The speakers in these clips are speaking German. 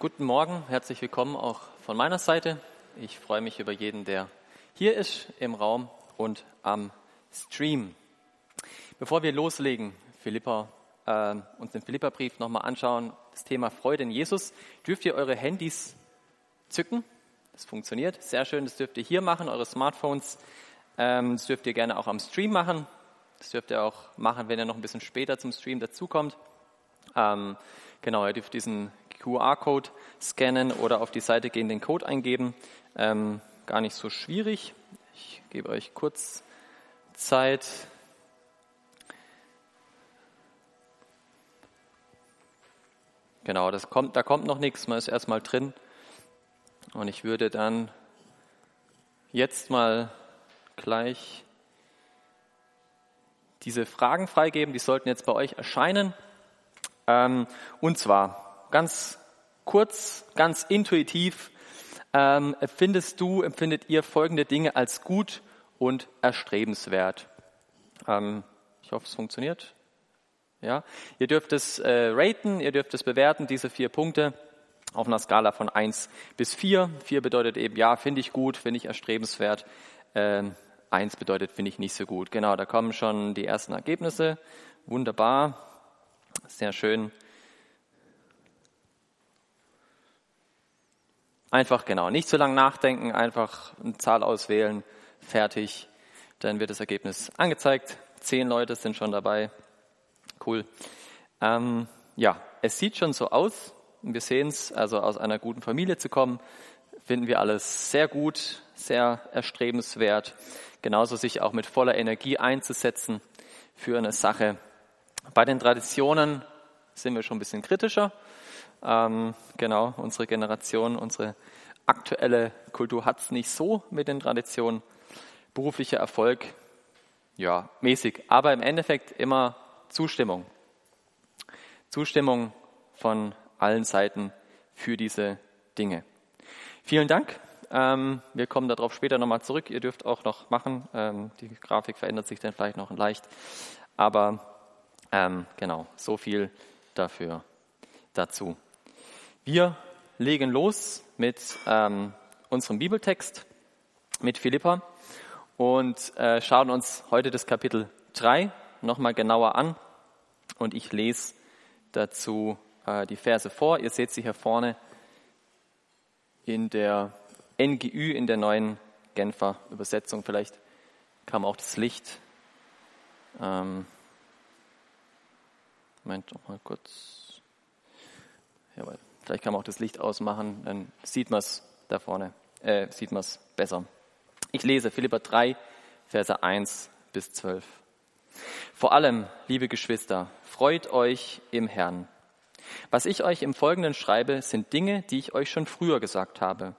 Guten Morgen, herzlich willkommen auch von meiner Seite. Ich freue mich über jeden, der hier ist im Raum und am Stream. Bevor wir loslegen, Philippa, äh, uns den Philippa-Brief nochmal anschauen, das Thema Freude in Jesus, dürft ihr eure Handys zücken. Das funktioniert sehr schön. Das dürft ihr hier machen, eure Smartphones. Ähm, das dürft ihr gerne auch am Stream machen. Das dürft ihr auch machen, wenn ihr noch ein bisschen später zum Stream dazukommt. Ähm, genau, ihr dürft diesen QR-Code scannen oder auf die Seite gehen, den Code eingeben. Ähm, gar nicht so schwierig. Ich gebe euch kurz Zeit. Genau, das kommt, da kommt noch nichts, man ist erstmal drin. Und ich würde dann jetzt mal gleich diese Fragen freigeben, die sollten jetzt bei euch erscheinen. Ähm, und zwar ganz kurz, ganz intuitiv, ähm, empfindest du, empfindet ihr folgende Dinge als gut und erstrebenswert? Ähm, ich hoffe, es funktioniert. Ja, ihr dürft es äh, raten, ihr dürft es bewerten, diese vier Punkte auf einer Skala von 1 bis 4. 4 bedeutet eben, ja, finde ich gut, finde ich erstrebenswert. Ähm, 1 bedeutet, finde ich nicht so gut. Genau, da kommen schon die ersten Ergebnisse. Wunderbar, sehr schön. Einfach genau, nicht zu lange nachdenken, einfach eine Zahl auswählen, fertig. Dann wird das Ergebnis angezeigt. Zehn Leute sind schon dabei. Cool. Ähm, ja, es sieht schon so aus. Wir sehen es, also aus einer guten Familie zu kommen, finden wir alles sehr gut, sehr erstrebenswert. Genauso sich auch mit voller Energie einzusetzen für eine Sache. Bei den Traditionen sind wir schon ein bisschen kritischer. Ähm, genau, unsere Generation, unsere aktuelle Kultur hat es nicht so mit den Traditionen. Beruflicher Erfolg, ja, mäßig, aber im Endeffekt immer Zustimmung. Zustimmung von allen Seiten für diese Dinge. Vielen Dank. Ähm, wir kommen darauf später nochmal zurück. Ihr dürft auch noch machen. Ähm, die Grafik verändert sich dann vielleicht noch leicht. Aber ähm, genau, so viel dafür dazu. Wir legen los mit ähm, unserem Bibeltext, mit Philippa und äh, schauen uns heute das Kapitel 3 nochmal genauer an. Und ich lese dazu äh, die Verse vor. Ihr seht sie hier vorne in der NGÜ, in der neuen Genfer Übersetzung. Vielleicht kam auch das Licht. Ähm, Moment, noch mal kurz. Jawohl. Vielleicht kann man auch das Licht ausmachen, dann sieht man es da vorne, äh, sieht man es besser. Ich lese Philippa 3, Verse 1 bis 12. Vor allem, liebe Geschwister, freut euch im Herrn. Was ich euch im Folgenden schreibe, sind Dinge, die ich euch schon früher gesagt habe.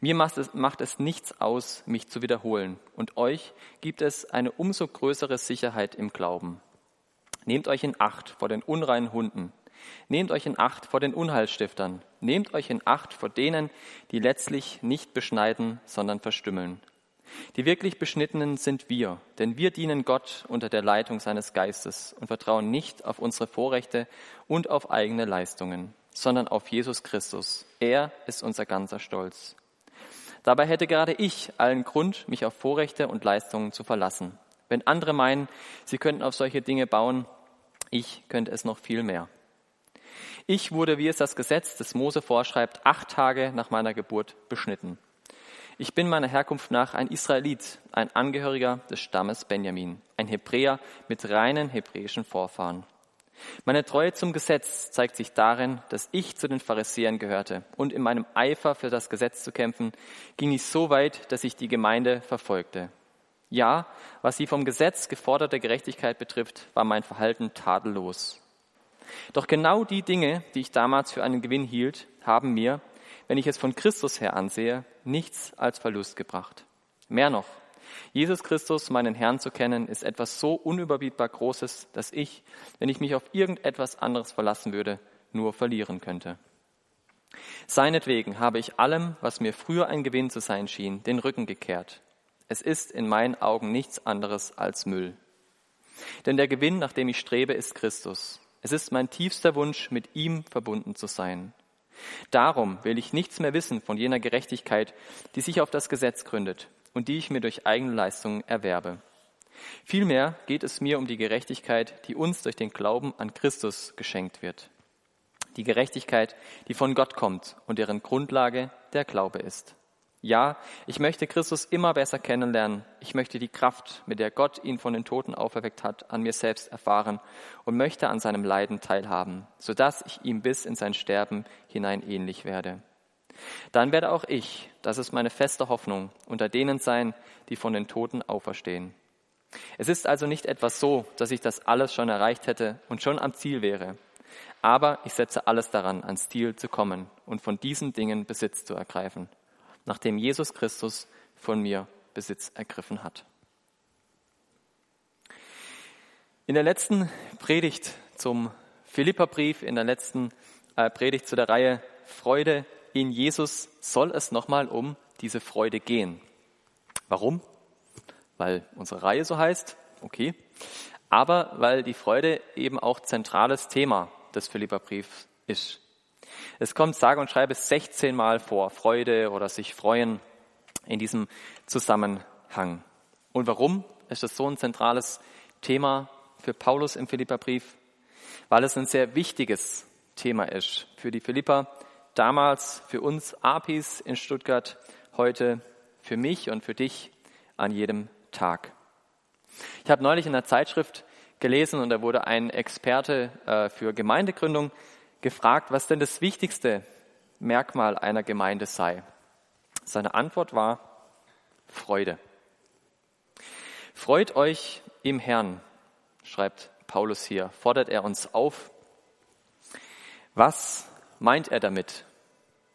Mir macht es, macht es nichts aus, mich zu wiederholen, und euch gibt es eine umso größere Sicherheit im Glauben. Nehmt euch in Acht vor den unreinen Hunden, Nehmt euch in Acht vor den Unheilstiftern. Nehmt euch in Acht vor denen, die letztlich nicht beschneiden, sondern verstümmeln. Die wirklich Beschnittenen sind wir, denn wir dienen Gott unter der Leitung seines Geistes und vertrauen nicht auf unsere Vorrechte und auf eigene Leistungen, sondern auf Jesus Christus. Er ist unser ganzer Stolz. Dabei hätte gerade ich allen Grund, mich auf Vorrechte und Leistungen zu verlassen. Wenn andere meinen, sie könnten auf solche Dinge bauen, ich könnte es noch viel mehr. Ich wurde, wie es das Gesetz des Mose vorschreibt, acht Tage nach meiner Geburt beschnitten. Ich bin meiner Herkunft nach ein Israelit, ein Angehöriger des Stammes Benjamin, ein Hebräer mit reinen hebräischen Vorfahren. Meine Treue zum Gesetz zeigt sich darin, dass ich zu den Pharisäern gehörte und in meinem Eifer für das Gesetz zu kämpfen, ging ich so weit, dass ich die Gemeinde verfolgte. Ja, was die vom Gesetz geforderte Gerechtigkeit betrifft, war mein Verhalten tadellos. Doch genau die Dinge, die ich damals für einen Gewinn hielt, haben mir, wenn ich es von Christus her ansehe, nichts als Verlust gebracht. Mehr noch, Jesus Christus, meinen Herrn zu kennen, ist etwas so unüberbietbar Großes, dass ich, wenn ich mich auf irgendetwas anderes verlassen würde, nur verlieren könnte. Seinetwegen habe ich allem, was mir früher ein Gewinn zu sein schien, den Rücken gekehrt. Es ist in meinen Augen nichts anderes als Müll. Denn der Gewinn, nach dem ich strebe, ist Christus. Es ist mein tiefster Wunsch, mit ihm verbunden zu sein. Darum will ich nichts mehr wissen von jener Gerechtigkeit, die sich auf das Gesetz gründet und die ich mir durch eigene Leistungen erwerbe. Vielmehr geht es mir um die Gerechtigkeit, die uns durch den Glauben an Christus geschenkt wird. Die Gerechtigkeit, die von Gott kommt und deren Grundlage der Glaube ist. Ja, ich möchte Christus immer besser kennenlernen. Ich möchte die Kraft, mit der Gott ihn von den Toten auferweckt hat, an mir selbst erfahren und möchte an seinem Leiden teilhaben, sodass ich ihm bis in sein Sterben hinein ähnlich werde. Dann werde auch ich, das ist meine feste Hoffnung, unter denen sein, die von den Toten auferstehen. Es ist also nicht etwas so, dass ich das alles schon erreicht hätte und schon am Ziel wäre. Aber ich setze alles daran, ans Ziel zu kommen und von diesen Dingen Besitz zu ergreifen nachdem Jesus Christus von mir Besitz ergriffen hat. In der letzten Predigt zum Philipperbrief, in der letzten äh, Predigt zu der Reihe Freude in Jesus soll es nochmal um diese Freude gehen. Warum? Weil unsere Reihe so heißt, okay. Aber weil die Freude eben auch zentrales Thema des Philipperbriefs ist. Es kommt sage und schreibe 16 Mal vor, Freude oder sich freuen in diesem Zusammenhang. Und warum ist das so ein zentrales Thema für Paulus im Philipperbrief? Weil es ein sehr wichtiges Thema ist für die Philipper, damals für uns Apis in Stuttgart, heute für mich und für dich an jedem Tag. Ich habe neulich in der Zeitschrift gelesen und da wurde ein Experte äh, für Gemeindegründung gefragt, was denn das wichtigste Merkmal einer Gemeinde sei. Seine Antwort war Freude. Freut euch im Herrn, schreibt Paulus hier, fordert er uns auf. Was meint er damit?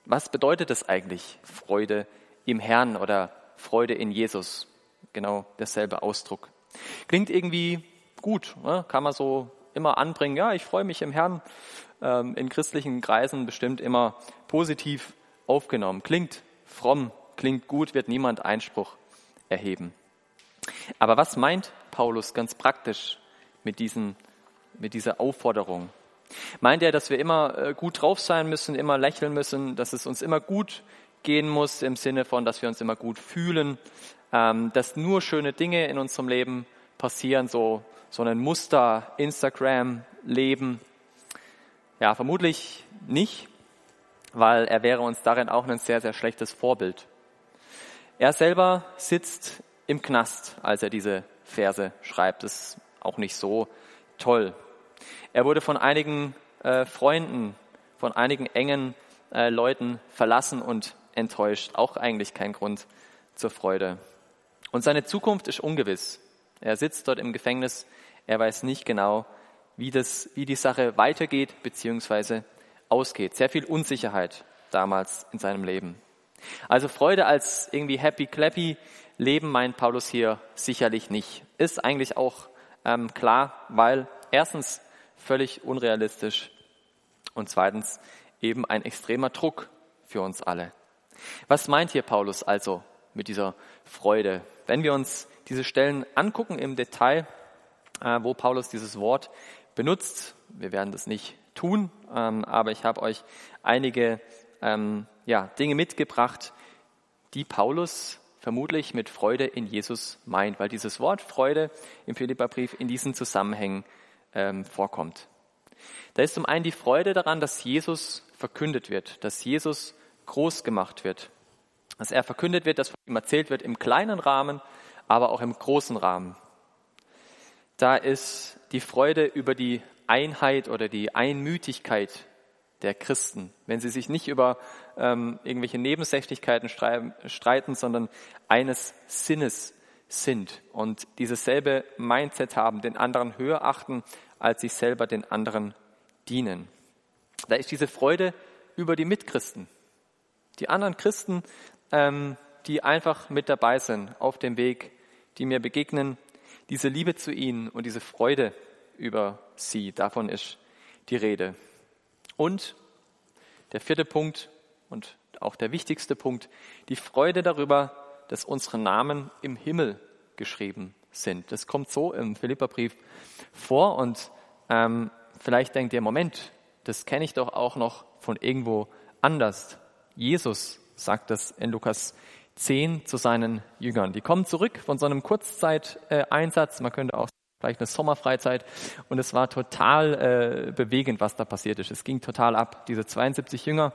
Was bedeutet es eigentlich, Freude im Herrn oder Freude in Jesus? Genau derselbe Ausdruck. Klingt irgendwie gut, ne? kann man so immer anbringen, ja, ich freue mich im Herrn, in christlichen Kreisen bestimmt immer positiv aufgenommen. Klingt fromm, klingt gut, wird niemand Einspruch erheben. Aber was meint Paulus ganz praktisch mit, diesen, mit dieser Aufforderung? Meint er, dass wir immer äh, gut drauf sein müssen, immer lächeln müssen, dass es uns immer gut gehen muss im Sinne von, dass wir uns immer gut fühlen, ähm, dass nur schöne Dinge in unserem Leben passieren, so, so ein Muster, Instagram-Leben, ja, vermutlich nicht, weil er wäre uns darin auch ein sehr, sehr schlechtes Vorbild. Er selber sitzt im Knast, als er diese Verse schreibt. Das ist auch nicht so toll. Er wurde von einigen äh, Freunden, von einigen engen äh, Leuten verlassen und enttäuscht. Auch eigentlich kein Grund zur Freude. Und seine Zukunft ist ungewiss. Er sitzt dort im Gefängnis. Er weiß nicht genau, wie, das, wie die Sache weitergeht bzw. ausgeht. Sehr viel Unsicherheit damals in seinem Leben. Also Freude als irgendwie happy clappy Leben meint Paulus hier sicherlich nicht. Ist eigentlich auch ähm, klar, weil erstens völlig unrealistisch und zweitens eben ein extremer Druck für uns alle. Was meint hier Paulus also mit dieser Freude? Wenn wir uns diese Stellen angucken im Detail, äh, wo Paulus dieses Wort benutzt. Wir werden das nicht tun, ähm, aber ich habe euch einige ähm, ja, Dinge mitgebracht, die Paulus vermutlich mit Freude in Jesus meint, weil dieses Wort Freude im Philipperbrief in diesen Zusammenhängen ähm, vorkommt. Da ist zum einen die Freude daran, dass Jesus verkündet wird, dass Jesus groß gemacht wird, dass er verkündet wird, dass von ihm erzählt wird im kleinen Rahmen, aber auch im großen Rahmen da ist die Freude über die Einheit oder die Einmütigkeit der Christen, wenn sie sich nicht über ähm, irgendwelche Nebensächlichkeiten streiten, sondern eines Sinnes sind und dieses selbe Mindset haben, den anderen höher achten, als sich selber den anderen dienen. Da ist diese Freude über die Mitchristen, die anderen Christen, ähm, die einfach mit dabei sind auf dem Weg, die mir begegnen, diese Liebe zu ihnen und diese Freude über sie, davon ist die Rede. Und der vierte Punkt und auch der wichtigste Punkt, die Freude darüber, dass unsere Namen im Himmel geschrieben sind. Das kommt so im Philipperbrief vor und ähm, vielleicht denkt ihr, Moment, das kenne ich doch auch noch von irgendwo anders. Jesus sagt das in Lukas 10 zu seinen Jüngern. Die kommen zurück von so einem Kurzzeiteinsatz, man könnte auch vielleicht eine Sommerfreizeit und es war total äh, bewegend, was da passiert ist. Es ging total ab. Diese 72 Jünger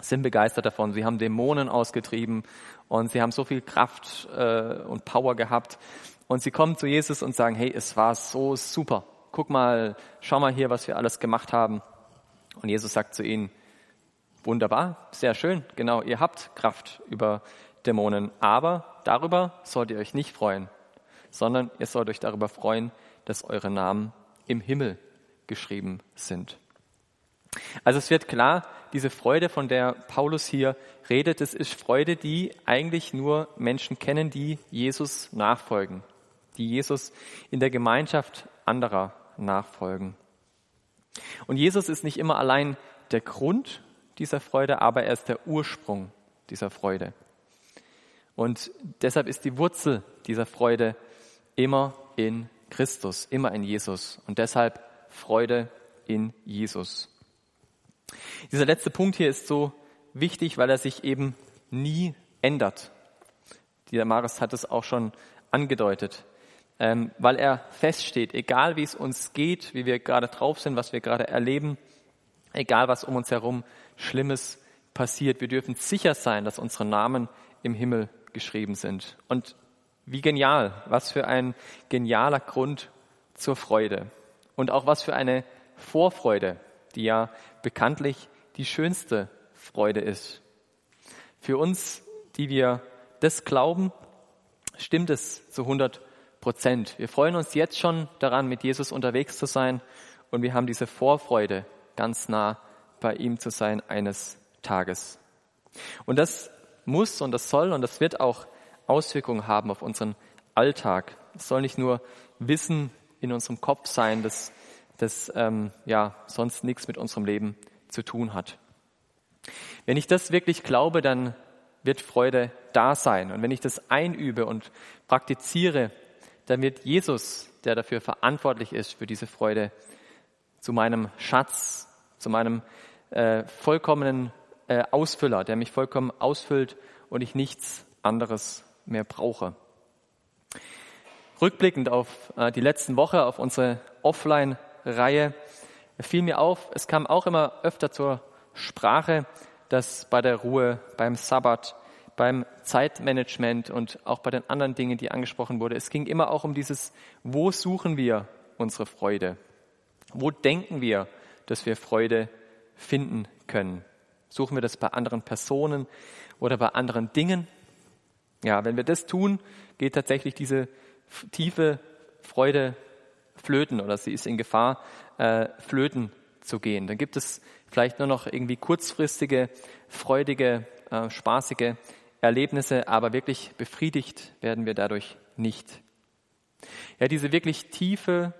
sind begeistert davon. Sie haben Dämonen ausgetrieben und sie haben so viel Kraft äh, und Power gehabt. Und sie kommen zu Jesus und sagen, hey, es war so super. Guck mal, schau mal hier, was wir alles gemacht haben. Und Jesus sagt zu ihnen, wunderbar, sehr schön, genau, ihr habt Kraft über Dämonen, aber darüber sollt ihr euch nicht freuen, sondern ihr sollt euch darüber freuen, dass eure Namen im Himmel geschrieben sind. Also es wird klar, diese Freude, von der Paulus hier redet, es ist Freude, die eigentlich nur Menschen kennen, die Jesus nachfolgen, die Jesus in der Gemeinschaft anderer nachfolgen. Und Jesus ist nicht immer allein der Grund dieser Freude, aber er ist der Ursprung dieser Freude. Und deshalb ist die Wurzel dieser Freude immer in Christus, immer in Jesus. Und deshalb Freude in Jesus. Dieser letzte Punkt hier ist so wichtig, weil er sich eben nie ändert. Dieser Maris hat es auch schon angedeutet, ähm, weil er feststeht, egal wie es uns geht, wie wir gerade drauf sind, was wir gerade erleben, egal was um uns herum Schlimmes passiert, wir dürfen sicher sein, dass unsere Namen im Himmel geschrieben sind. Und wie genial, was für ein genialer Grund zur Freude. Und auch was für eine Vorfreude, die ja bekanntlich die schönste Freude ist. Für uns, die wir das glauben, stimmt es zu 100 Prozent. Wir freuen uns jetzt schon daran, mit Jesus unterwegs zu sein und wir haben diese Vorfreude, ganz nah bei ihm zu sein eines Tages. Und das muss und das soll und das wird auch Auswirkungen haben auf unseren Alltag. Es soll nicht nur Wissen in unserem Kopf sein, das, das ähm, ja sonst nichts mit unserem Leben zu tun hat. Wenn ich das wirklich glaube, dann wird Freude da sein. Und wenn ich das einübe und praktiziere, dann wird Jesus, der dafür verantwortlich ist, für diese Freude, zu meinem Schatz, zu meinem äh, vollkommenen äh, Ausfüller, der mich vollkommen ausfüllt und ich nichts anderes mehr brauche. Rückblickend auf äh, die letzten Woche, auf unsere Offline-Reihe, fiel mir auf, es kam auch immer öfter zur Sprache, dass bei der Ruhe, beim Sabbat, beim Zeitmanagement und auch bei den anderen Dingen, die angesprochen wurde, es ging immer auch um dieses, wo suchen wir unsere Freude? Wo denken wir, dass wir Freude finden können? Suchen wir das bei anderen Personen oder bei anderen Dingen? Ja, wenn wir das tun, geht tatsächlich diese tiefe Freude flöten oder sie ist in Gefahr, äh, flöten zu gehen. Dann gibt es vielleicht nur noch irgendwie kurzfristige, freudige, äh, spaßige Erlebnisse, aber wirklich befriedigt werden wir dadurch nicht. Ja, diese wirklich tiefe,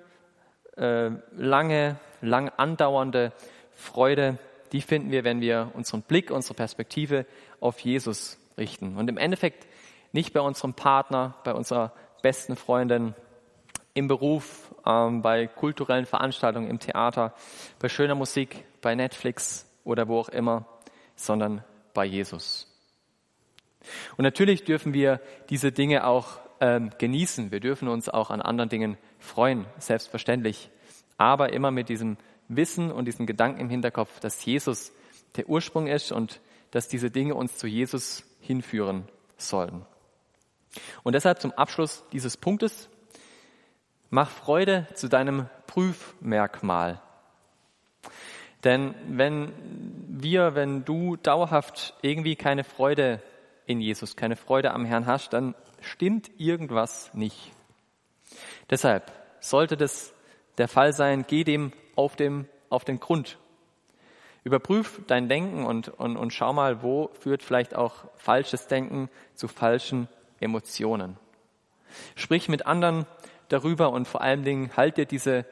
äh, lange, lang andauernde Freude, die finden wir, wenn wir unseren Blick, unsere Perspektive auf Jesus richten. Und im Endeffekt nicht bei unserem Partner, bei unserer besten Freundin, im Beruf, ähm, bei kulturellen Veranstaltungen, im Theater, bei schöner Musik, bei Netflix oder wo auch immer, sondern bei Jesus. Und natürlich dürfen wir diese Dinge auch ähm, genießen. Wir dürfen uns auch an anderen Dingen freuen, selbstverständlich. Aber immer mit diesem wissen und diesen Gedanken im Hinterkopf, dass Jesus der Ursprung ist und dass diese Dinge uns zu Jesus hinführen sollen. Und deshalb zum Abschluss dieses Punktes, mach Freude zu deinem Prüfmerkmal. Denn wenn wir, wenn du dauerhaft irgendwie keine Freude in Jesus, keine Freude am Herrn hast, dann stimmt irgendwas nicht. Deshalb sollte das der Fall sein, geh dem auf, dem, auf den Grund. Überprüf dein Denken und, und, und schau mal, wo führt vielleicht auch falsches Denken zu falschen Emotionen. Sprich mit anderen darüber und vor allen Dingen halt dir diese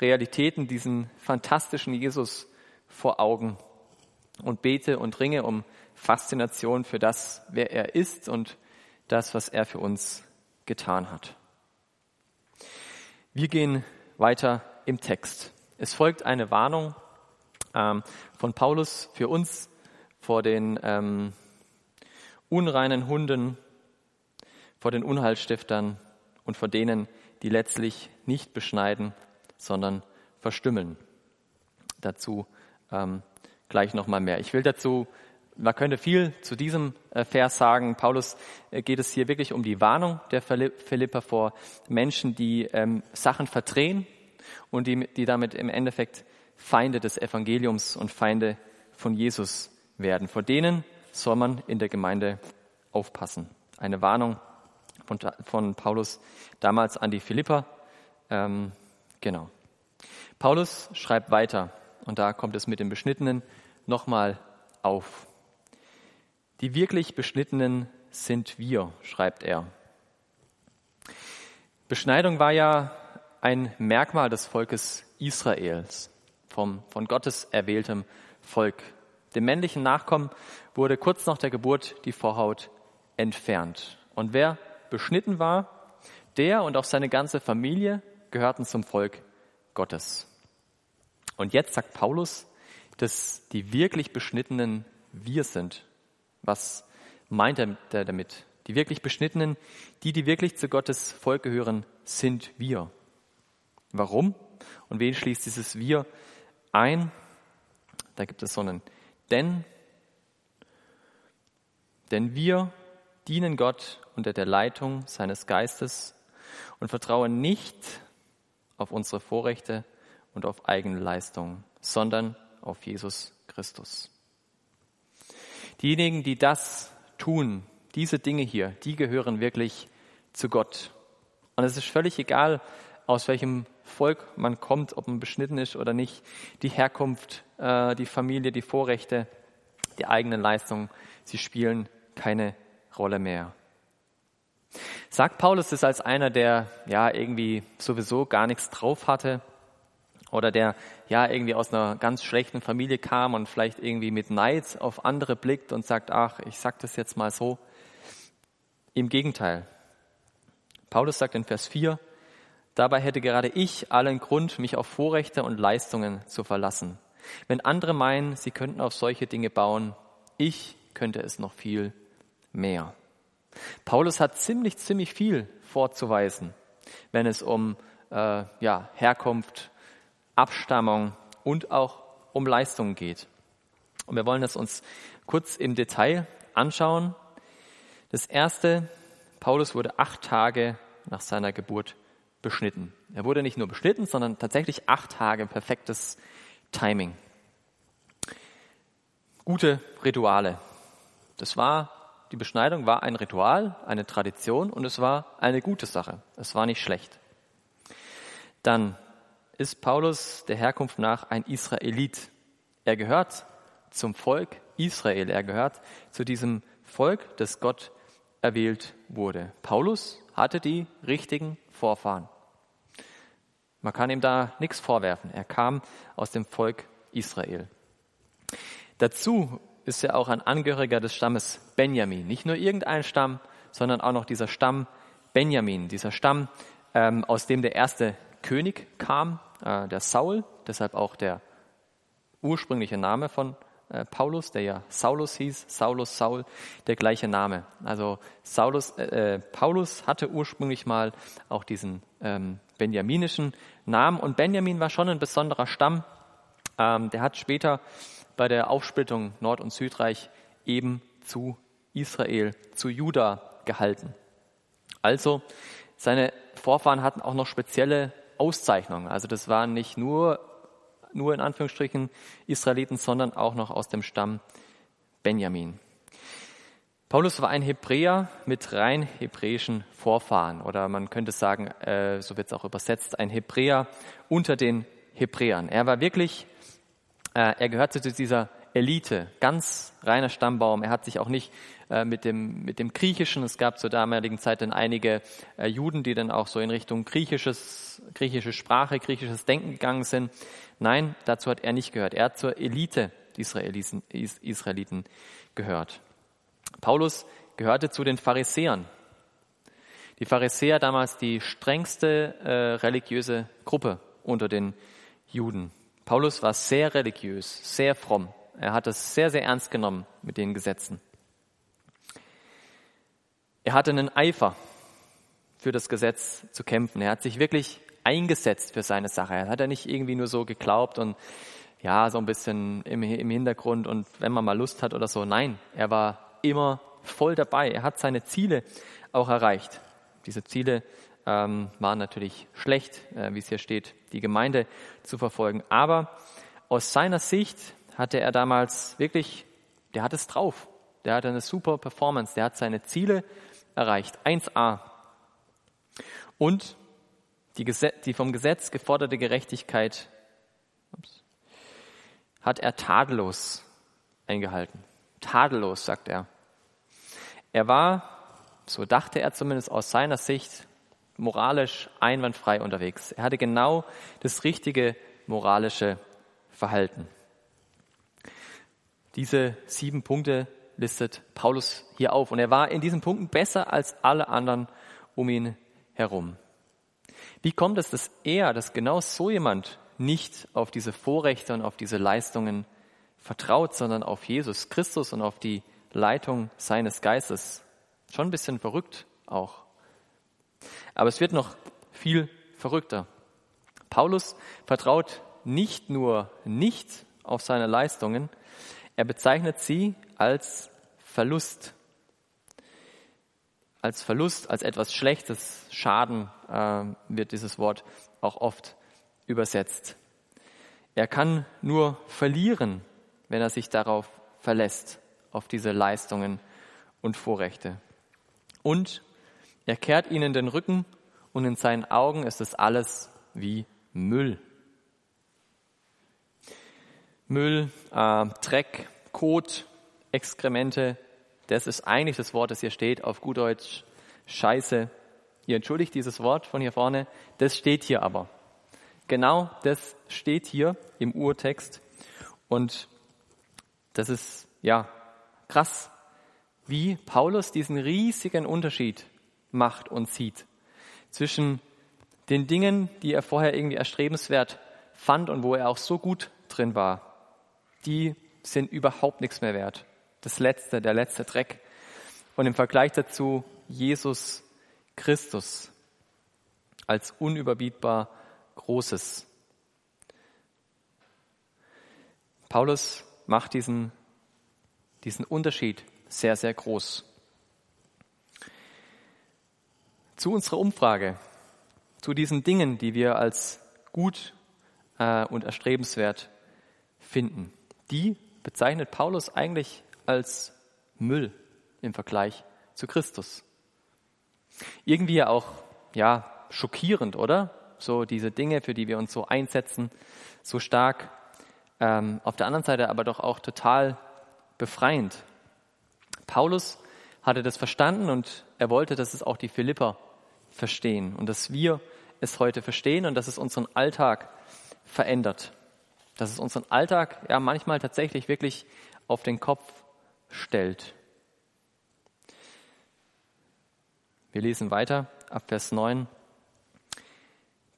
Realitäten, diesen fantastischen Jesus vor Augen und bete und ringe um Faszination für das, wer er ist und das, was er für uns getan hat. Wir gehen weiter im Text. Es folgt eine Warnung ähm, von Paulus für uns vor den ähm, unreinen Hunden, vor den Unheilstiftern und vor denen, die letztlich nicht beschneiden, sondern verstümmeln. Dazu ähm, gleich nochmal mehr. Ich will dazu, man könnte viel zu diesem äh, Vers sagen. Paulus äh, geht es hier wirklich um die Warnung der Philipper vor Menschen, die ähm, Sachen verdrehen und die, die damit im Endeffekt Feinde des Evangeliums und Feinde von Jesus werden. Vor denen soll man in der Gemeinde aufpassen. Eine Warnung von, von Paulus damals an die Philipper. Ähm, genau. Paulus schreibt weiter und da kommt es mit den Beschnittenen nochmal auf. Die wirklich Beschnittenen sind wir, schreibt er. Beschneidung war ja ein Merkmal des Volkes Israels, vom, von Gottes erwähltem Volk. Dem männlichen Nachkommen wurde kurz nach der Geburt die Vorhaut entfernt. Und wer beschnitten war, der und auch seine ganze Familie gehörten zum Volk Gottes. Und jetzt sagt Paulus, dass die wirklich Beschnittenen wir sind. Was meint er damit? Die wirklich Beschnittenen, die, die wirklich zu Gottes Volk gehören, sind wir. Warum? Und wen schließt dieses Wir ein? Da gibt es so einen Denn. Denn wir dienen Gott unter der Leitung seines Geistes und vertrauen nicht auf unsere Vorrechte und auf eigene Leistung, sondern auf Jesus Christus. Diejenigen, die das tun, diese Dinge hier, die gehören wirklich zu Gott. Und es ist völlig egal, aus welchem Volk man kommt, ob man beschnitten ist oder nicht, die Herkunft, äh, die Familie, die Vorrechte, die eigenen Leistungen, sie spielen keine Rolle mehr. Sagt Paulus das als einer, der ja irgendwie sowieso gar nichts drauf hatte, oder der ja irgendwie aus einer ganz schlechten Familie kam und vielleicht irgendwie mit Neid auf andere blickt und sagt, ach, ich sag das jetzt mal so. Im Gegenteil. Paulus sagt in Vers 4, dabei hätte gerade ich allen Grund, mich auf Vorrechte und Leistungen zu verlassen. Wenn andere meinen, sie könnten auf solche Dinge bauen, ich könnte es noch viel mehr. Paulus hat ziemlich, ziemlich viel vorzuweisen, wenn es um äh, ja, Herkunft, Abstammung und auch um Leistungen geht. Und wir wollen es uns kurz im Detail anschauen. Das erste, Paulus wurde acht Tage nach seiner Geburt beschnitten. Er wurde nicht nur beschnitten, sondern tatsächlich acht Tage perfektes Timing. Gute Rituale. Das war, die Beschneidung war ein Ritual, eine Tradition und es war eine gute Sache. Es war nicht schlecht. Dann ist Paulus der Herkunft nach ein Israelit. Er gehört zum Volk Israel. Er gehört zu diesem Volk, das Gott erwählt wurde. Paulus hatte die richtigen Vorfahren. Man kann ihm da nichts vorwerfen. Er kam aus dem Volk Israel. Dazu ist er auch ein Angehöriger des Stammes Benjamin. Nicht nur irgendein Stamm, sondern auch noch dieser Stamm Benjamin, dieser Stamm, ähm, aus dem der erste König kam, äh, der Saul, deshalb auch der ursprüngliche Name von äh, Paulus, der ja Saulus hieß, Saulus, Saul, der gleiche Name. Also Saulus, äh, äh, Paulus hatte ursprünglich mal auch diesen ähm, benjaminischen Namen und Benjamin war schon ein besonderer Stamm. Ähm, der hat später bei der Aufsplittung Nord- und Südreich eben zu Israel, zu Juda gehalten. Also seine Vorfahren hatten auch noch spezielle Auszeichnung. Also das waren nicht nur, nur in Anführungsstrichen Israeliten, sondern auch noch aus dem Stamm Benjamin. Paulus war ein Hebräer mit rein hebräischen Vorfahren oder man könnte sagen, äh, so wird es auch übersetzt, ein Hebräer unter den Hebräern. Er war wirklich, äh, er gehörte zu dieser Elite, ganz reiner Stammbaum. Er hat sich auch nicht äh, mit, dem, mit dem Griechischen, es gab zur damaligen Zeit dann einige äh, Juden, die dann auch so in Richtung griechisches, griechische Sprache, griechisches Denken gegangen sind. Nein, dazu hat er nicht gehört. Er hat zur Elite Israeliten, Israeliten gehört. Paulus gehörte zu den Pharisäern. Die Pharisäer damals die strengste äh, religiöse Gruppe unter den Juden. Paulus war sehr religiös, sehr fromm. Er hat es sehr, sehr ernst genommen mit den Gesetzen. Er hatte einen Eifer, für das Gesetz zu kämpfen. Er hat sich wirklich eingesetzt für seine Sache. Er hat er nicht irgendwie nur so geglaubt und ja, so ein bisschen im, im Hintergrund und wenn man mal Lust hat oder so. Nein, er war immer voll dabei. Er hat seine Ziele auch erreicht. Diese Ziele ähm, waren natürlich schlecht, äh, wie es hier steht, die Gemeinde zu verfolgen. Aber aus seiner Sicht hatte er damals wirklich, der hat es drauf. Der hatte eine super Performance. Der hat seine Ziele erreicht. 1a. Und die, die vom Gesetz geforderte Gerechtigkeit ups, hat er tadellos eingehalten. Tadellos, sagt er. Er war, so dachte er zumindest aus seiner Sicht, moralisch einwandfrei unterwegs. Er hatte genau das richtige moralische Verhalten. Diese sieben Punkte listet Paulus hier auf. Und er war in diesen Punkten besser als alle anderen um ihn herum. Wie kommt es, dass er, dass genau so jemand nicht auf diese Vorrechte und auf diese Leistungen vertraut, sondern auf Jesus Christus und auf die Leitung seines Geistes? Schon ein bisschen verrückt auch. Aber es wird noch viel verrückter. Paulus vertraut nicht nur nicht auf seine Leistungen, er bezeichnet sie als Verlust. Als Verlust, als etwas Schlechtes, Schaden äh, wird dieses Wort auch oft übersetzt. Er kann nur verlieren, wenn er sich darauf verlässt, auf diese Leistungen und Vorrechte. Und er kehrt ihnen den Rücken und in seinen Augen ist es alles wie Müll. Müll, äh, Dreck, Kot, Exkremente, das ist eigentlich das Wort, das hier steht, auf gut Deutsch Scheiße. Ihr entschuldigt dieses Wort von hier vorne, das steht hier aber. Genau das steht hier im Urtext und das ist ja krass, wie Paulus diesen riesigen Unterschied macht und sieht zwischen den Dingen, die er vorher irgendwie erstrebenswert fand und wo er auch so gut drin war die sind überhaupt nichts mehr wert. Das letzte, der letzte Dreck. Und im Vergleich dazu Jesus Christus als unüberbietbar Großes. Paulus macht diesen, diesen Unterschied sehr, sehr groß. Zu unserer Umfrage, zu diesen Dingen, die wir als gut äh, und erstrebenswert finden die bezeichnet Paulus eigentlich als Müll im Vergleich zu Christus. Irgendwie ja auch, ja, schockierend, oder? So diese Dinge, für die wir uns so einsetzen, so stark. Ähm, auf der anderen Seite aber doch auch total befreiend. Paulus hatte das verstanden und er wollte, dass es auch die Philipper verstehen und dass wir es heute verstehen und dass es unseren Alltag verändert dass es unseren Alltag ja manchmal tatsächlich wirklich auf den Kopf stellt. Wir lesen weiter ab Vers 9.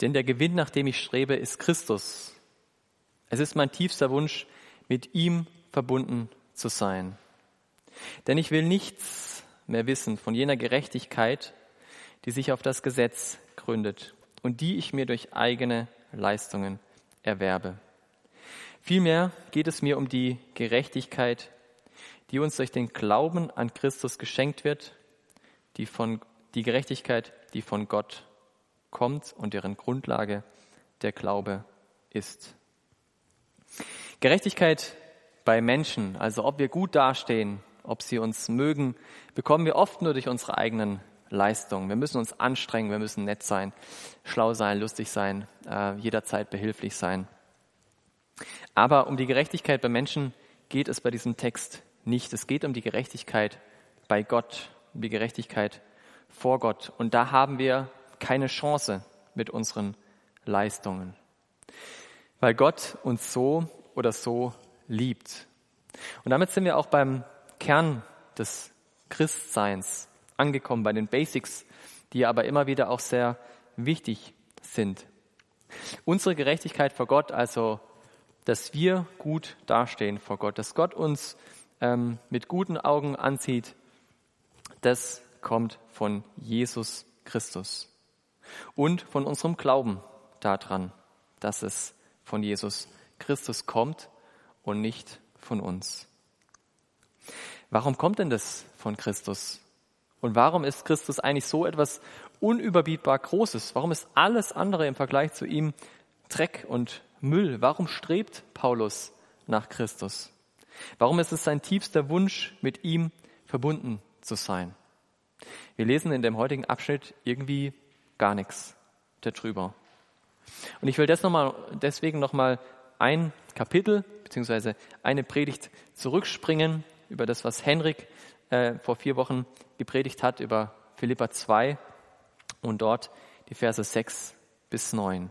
Denn der Gewinn, nach dem ich strebe, ist Christus. Es ist mein tiefster Wunsch, mit ihm verbunden zu sein. Denn ich will nichts mehr wissen von jener Gerechtigkeit, die sich auf das Gesetz gründet und die ich mir durch eigene Leistungen erwerbe. Vielmehr geht es mir um die Gerechtigkeit, die uns durch den Glauben an Christus geschenkt wird, die, von, die Gerechtigkeit, die von Gott kommt und deren Grundlage der Glaube ist. Gerechtigkeit bei Menschen, also ob wir gut dastehen, ob sie uns mögen, bekommen wir oft nur durch unsere eigenen Leistungen. Wir müssen uns anstrengen, wir müssen nett sein, schlau sein, lustig sein, äh, jederzeit behilflich sein. Aber um die Gerechtigkeit bei Menschen geht es bei diesem Text nicht. Es geht um die Gerechtigkeit bei Gott, um die Gerechtigkeit vor Gott. Und da haben wir keine Chance mit unseren Leistungen, weil Gott uns so oder so liebt. Und damit sind wir auch beim Kern des Christseins angekommen, bei den Basics, die aber immer wieder auch sehr wichtig sind. Unsere Gerechtigkeit vor Gott, also dass wir gut dastehen vor Gott, dass Gott uns ähm, mit guten Augen anzieht, das kommt von Jesus Christus und von unserem Glauben daran, dass es von Jesus Christus kommt und nicht von uns. Warum kommt denn das von Christus? Und warum ist Christus eigentlich so etwas unüberbietbar Großes? Warum ist alles andere im Vergleich zu ihm Dreck und Müll? Warum strebt Paulus nach Christus? Warum ist es sein tiefster Wunsch, mit ihm verbunden zu sein? Wir lesen in dem heutigen Abschnitt irgendwie gar nichts darüber. Und ich will das noch mal, deswegen nochmal ein Kapitel beziehungsweise eine Predigt zurückspringen über das, was Henrik äh, vor vier Wochen gepredigt hat, über Philippa 2 und dort die Verse 6 bis 9.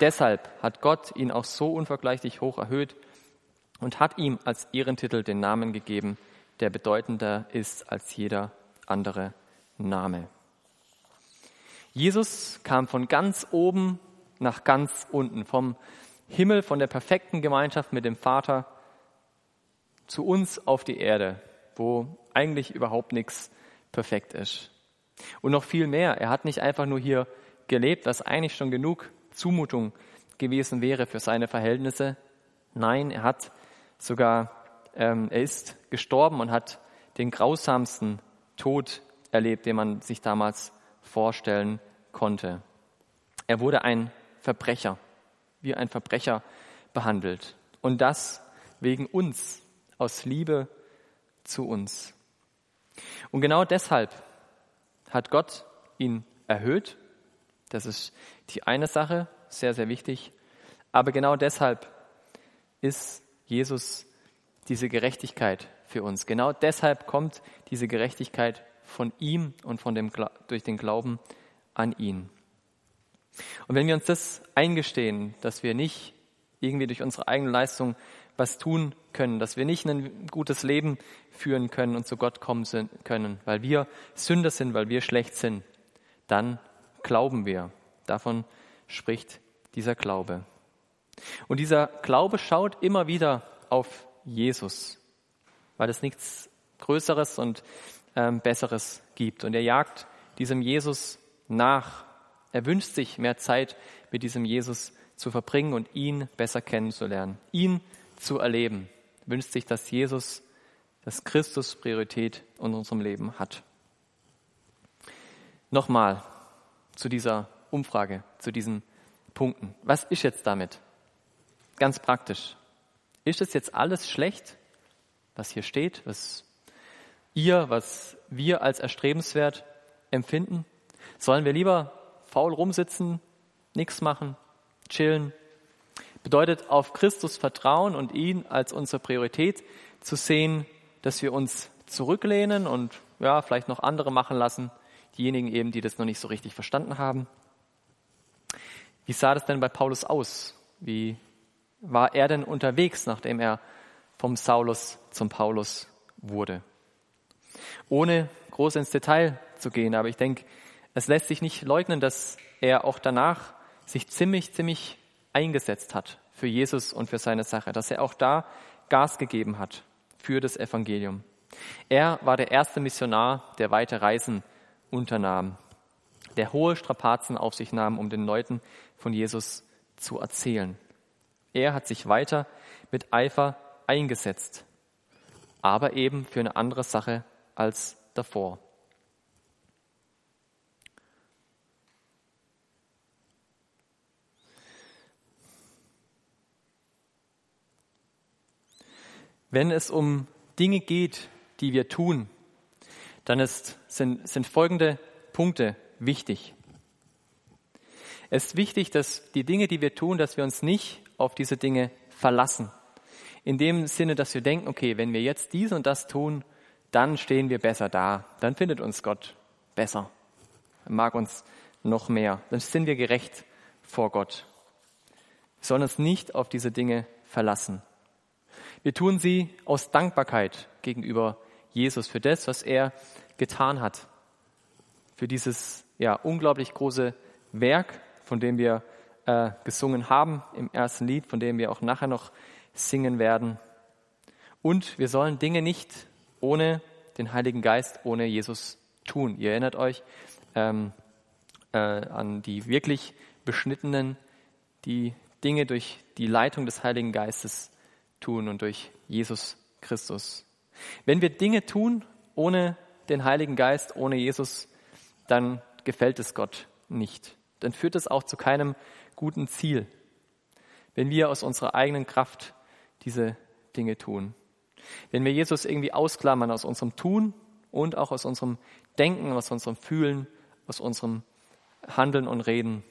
Deshalb hat Gott ihn auch so unvergleichlich hoch erhöht und hat ihm als Ehrentitel den Namen gegeben, der bedeutender ist als jeder andere Name. Jesus kam von ganz oben nach ganz unten, vom Himmel, von der perfekten Gemeinschaft mit dem Vater zu uns auf die Erde, wo eigentlich überhaupt nichts perfekt ist. Und noch viel mehr, er hat nicht einfach nur hier gelebt, was eigentlich schon genug Zumutung gewesen wäre für seine Verhältnisse. Nein, er hat sogar, ähm, er ist gestorben und hat den grausamsten Tod erlebt, den man sich damals vorstellen konnte. Er wurde ein Verbrecher, wie ein Verbrecher behandelt. Und das wegen uns, aus Liebe zu uns. Und genau deshalb hat Gott ihn erhöht. Das ist die eine Sache, sehr, sehr wichtig. Aber genau deshalb ist Jesus diese Gerechtigkeit für uns. Genau deshalb kommt diese Gerechtigkeit von ihm und von dem, durch den Glauben an ihn. Und wenn wir uns das eingestehen, dass wir nicht irgendwie durch unsere eigene Leistung was tun können, dass wir nicht ein gutes Leben führen können und zu Gott kommen können, weil wir Sünder sind, weil wir schlecht sind, dann glauben wir. Davon spricht dieser Glaube. Und dieser Glaube schaut immer wieder auf Jesus, weil es nichts Größeres und ähm, Besseres gibt. Und er jagt diesem Jesus nach. Er wünscht sich mehr Zeit mit diesem Jesus zu verbringen und ihn besser kennenzulernen, ihn zu erleben. Er wünscht sich, dass Jesus, dass Christus Priorität in unserem Leben hat. Nochmal zu dieser Umfrage, zu diesen Punkten. Was ist jetzt damit? Ganz praktisch. Ist es jetzt alles schlecht, was hier steht, was ihr, was wir als erstrebenswert empfinden? Sollen wir lieber faul rumsitzen, nichts machen, chillen? Bedeutet auf Christus vertrauen und ihn als unsere Priorität zu sehen, dass wir uns zurücklehnen und ja, vielleicht noch andere machen lassen, diejenigen eben, die das noch nicht so richtig verstanden haben. Wie sah das denn bei Paulus aus? Wie war er denn unterwegs, nachdem er vom Saulus zum Paulus wurde? Ohne groß ins Detail zu gehen, aber ich denke, es lässt sich nicht leugnen, dass er auch danach sich ziemlich, ziemlich eingesetzt hat für Jesus und für seine Sache, dass er auch da Gas gegeben hat für das Evangelium. Er war der erste Missionar, der weite Reisen unternahm der hohe Strapazen auf sich nahm, um den Leuten von Jesus zu erzählen. Er hat sich weiter mit Eifer eingesetzt, aber eben für eine andere Sache als davor. Wenn es um Dinge geht, die wir tun, dann ist, sind, sind folgende Punkte wichtig. Es ist wichtig, dass die Dinge, die wir tun, dass wir uns nicht auf diese Dinge verlassen. In dem Sinne, dass wir denken, okay, wenn wir jetzt dies und das tun, dann stehen wir besser da. Dann findet uns Gott besser. Er mag uns noch mehr. Dann sind wir gerecht vor Gott. Wir sollen uns nicht auf diese Dinge verlassen. Wir tun sie aus Dankbarkeit gegenüber Jesus für das, was er getan hat. Für dieses ja, unglaublich große Werk, von dem wir äh, gesungen haben im ersten Lied, von dem wir auch nachher noch singen werden. Und wir sollen Dinge nicht ohne den Heiligen Geist, ohne Jesus tun. Ihr erinnert euch ähm, äh, an die wirklich Beschnittenen, die Dinge durch die Leitung des Heiligen Geistes tun und durch Jesus Christus. Wenn wir Dinge tun ohne den Heiligen Geist, ohne Jesus, dann gefällt es Gott nicht. Dann führt es auch zu keinem guten Ziel. Wenn wir aus unserer eigenen Kraft diese Dinge tun. Wenn wir Jesus irgendwie ausklammern aus unserem Tun und auch aus unserem Denken, aus unserem Fühlen, aus unserem Handeln und Reden,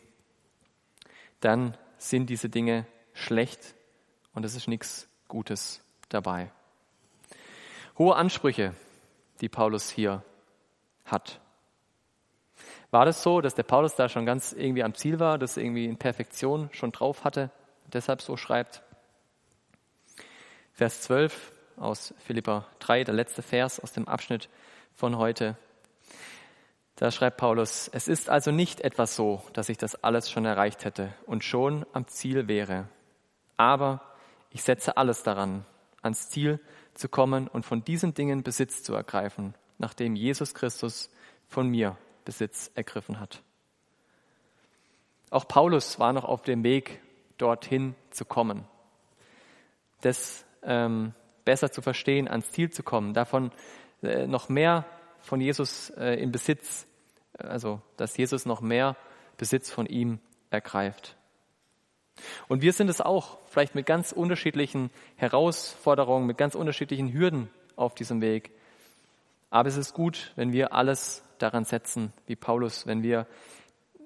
dann sind diese Dinge schlecht und es ist nichts Gutes dabei. Hohe Ansprüche, die Paulus hier hat. War das so, dass der Paulus da schon ganz irgendwie am Ziel war, das irgendwie in Perfektion schon drauf hatte, deshalb so schreibt? Vers 12 aus Philippa 3, der letzte Vers aus dem Abschnitt von heute. Da schreibt Paulus, es ist also nicht etwas so, dass ich das alles schon erreicht hätte und schon am Ziel wäre. Aber ich setze alles daran, ans Ziel zu kommen und von diesen Dingen Besitz zu ergreifen, nachdem Jesus Christus von mir Besitz ergriffen hat. Auch Paulus war noch auf dem Weg, dorthin zu kommen. Das ähm, besser zu verstehen, ans Ziel zu kommen, davon äh, noch mehr von Jesus äh, in Besitz, also dass Jesus noch mehr Besitz von ihm ergreift. Und wir sind es auch, vielleicht mit ganz unterschiedlichen Herausforderungen, mit ganz unterschiedlichen Hürden auf diesem Weg. Aber es ist gut, wenn wir alles daran setzen, wie Paulus, wenn wir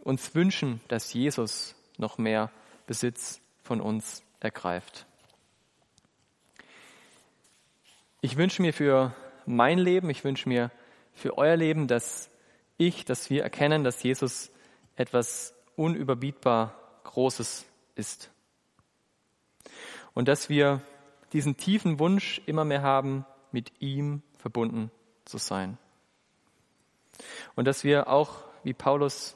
uns wünschen, dass Jesus noch mehr Besitz von uns ergreift. Ich wünsche mir für mein Leben, ich wünsche mir für euer Leben, dass ich, dass wir erkennen, dass Jesus etwas unüberbietbar Großes ist. Und dass wir diesen tiefen Wunsch immer mehr haben, mit ihm verbunden zu sein. Und dass wir auch, wie Paulus,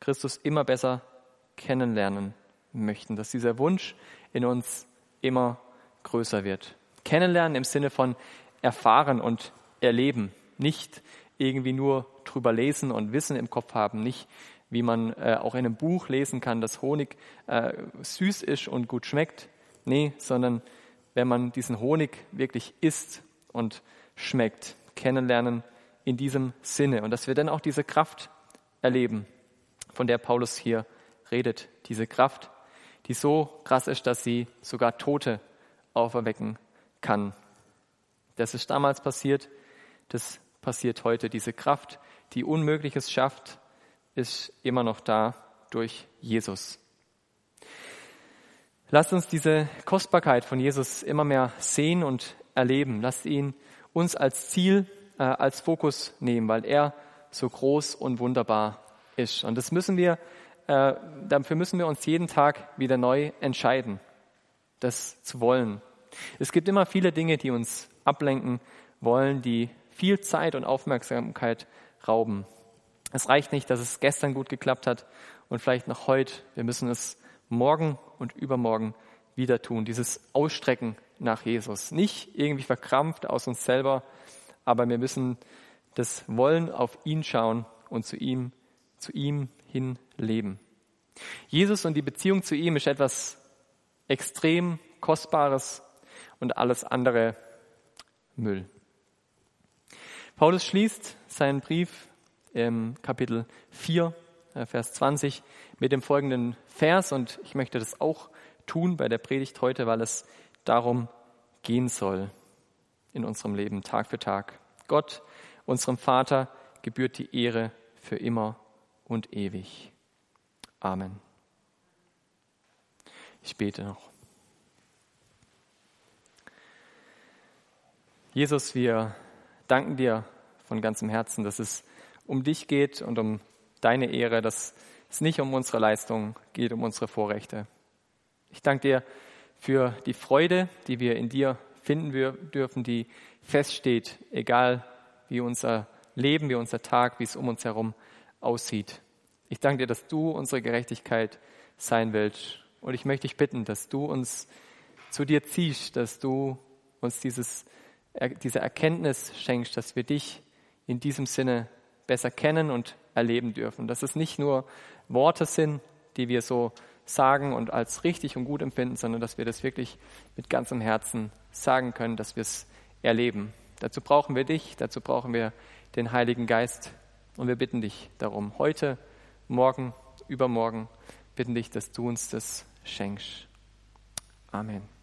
Christus immer besser kennenlernen möchten, dass dieser Wunsch in uns immer größer wird. Kennenlernen im Sinne von erfahren und erleben, nicht irgendwie nur drüber lesen und Wissen im Kopf haben, nicht wie man äh, auch in einem Buch lesen kann, dass Honig äh, süß ist und gut schmeckt. Nee, sondern wenn man diesen Honig wirklich isst und schmeckt, kennenlernen in diesem Sinne. Und dass wir dann auch diese Kraft erleben, von der Paulus hier redet. Diese Kraft, die so krass ist, dass sie sogar Tote auferwecken kann. Das ist damals passiert, das passiert heute. Diese Kraft, die Unmögliches schafft, ist immer noch da durch Jesus. Lasst uns diese Kostbarkeit von Jesus immer mehr sehen und erleben. Lasst ihn uns als Ziel, äh, als Fokus nehmen, weil er so groß und wunderbar ist. Und das müssen wir, äh, dafür müssen wir uns jeden Tag wieder neu entscheiden, das zu wollen. Es gibt immer viele Dinge, die uns ablenken wollen, die viel Zeit und Aufmerksamkeit rauben. Es reicht nicht, dass es gestern gut geklappt hat und vielleicht noch heute. Wir müssen es morgen und übermorgen wieder tun. Dieses Ausstrecken nach Jesus. Nicht irgendwie verkrampft aus uns selber, aber wir müssen das Wollen auf ihn schauen und zu ihm, zu ihm hin leben. Jesus und die Beziehung zu ihm ist etwas extrem Kostbares und alles andere Müll. Paulus schließt seinen Brief im Kapitel 4, äh, Vers 20 mit dem folgenden Vers und ich möchte das auch tun bei der Predigt heute, weil es darum gehen soll in unserem Leben Tag für Tag. Gott, unserem Vater, gebührt die Ehre für immer und ewig. Amen. Ich bete noch. Jesus, wir danken dir von ganzem Herzen, dass es um dich geht und um deine Ehre, dass es nicht um unsere Leistung geht, um unsere Vorrechte. Ich danke dir für die Freude, die wir in dir finden dürfen, die feststeht, egal wie unser Leben, wie unser Tag, wie es um uns herum aussieht. Ich danke dir, dass du unsere Gerechtigkeit sein willst. Und ich möchte dich bitten, dass du uns zu dir ziehst, dass du uns dieses, diese Erkenntnis schenkst, dass wir dich in diesem Sinne besser kennen und erleben dürfen. Dass es nicht nur Worte sind, die wir so sagen und als richtig und gut empfinden, sondern dass wir das wirklich mit ganzem Herzen sagen können, dass wir es erleben. Dazu brauchen wir dich, dazu brauchen wir den Heiligen Geist und wir bitten dich darum, heute, morgen, übermorgen, bitten dich, dass du uns das schenkst. Amen.